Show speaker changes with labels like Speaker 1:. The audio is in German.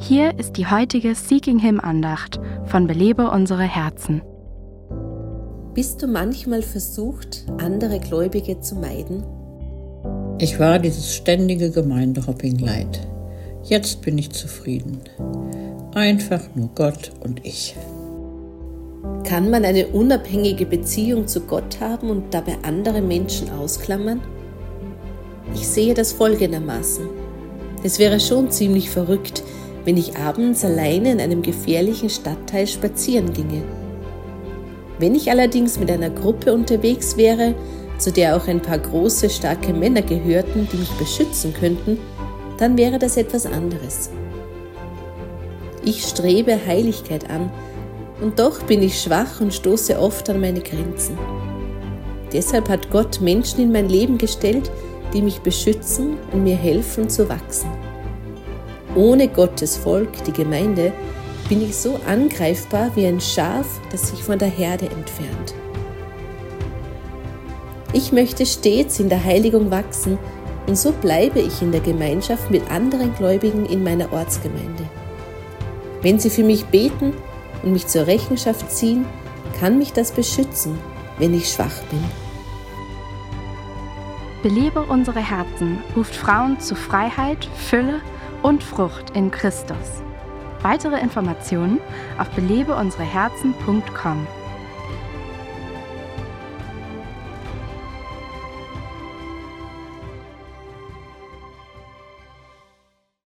Speaker 1: Hier ist die heutige Seeking Him Andacht von Belebe unsere Herzen.
Speaker 2: Bist du manchmal versucht, andere Gläubige zu meiden?
Speaker 3: Ich war dieses ständige Gemeindehopping leid. Jetzt bin ich zufrieden. Einfach nur Gott und ich.
Speaker 2: Kann man eine unabhängige Beziehung zu Gott haben und dabei andere Menschen ausklammern? Ich sehe das folgendermaßen. Es wäre schon ziemlich verrückt, wenn ich abends alleine in einem gefährlichen Stadtteil spazieren ginge. Wenn ich allerdings mit einer Gruppe unterwegs wäre, zu der auch ein paar große, starke Männer gehörten, die mich beschützen könnten, dann wäre das etwas anderes. Ich strebe Heiligkeit an, und doch bin ich schwach und stoße oft an meine Grenzen. Deshalb hat Gott Menschen in mein Leben gestellt, die mich beschützen und mir helfen zu wachsen. Ohne Gottes Volk, die Gemeinde, bin ich so angreifbar wie ein Schaf, das sich von der Herde entfernt. Ich möchte stets in der Heiligung wachsen und so bleibe ich in der Gemeinschaft mit anderen Gläubigen in meiner Ortsgemeinde. Wenn sie für mich beten und mich zur Rechenschaft ziehen, kann mich das beschützen, wenn ich schwach bin.
Speaker 1: Belebe unsere Herzen ruft Frauen zu Freiheit, Fülle und Frucht in Christus. Weitere Informationen auf belebeunsereherzen.com.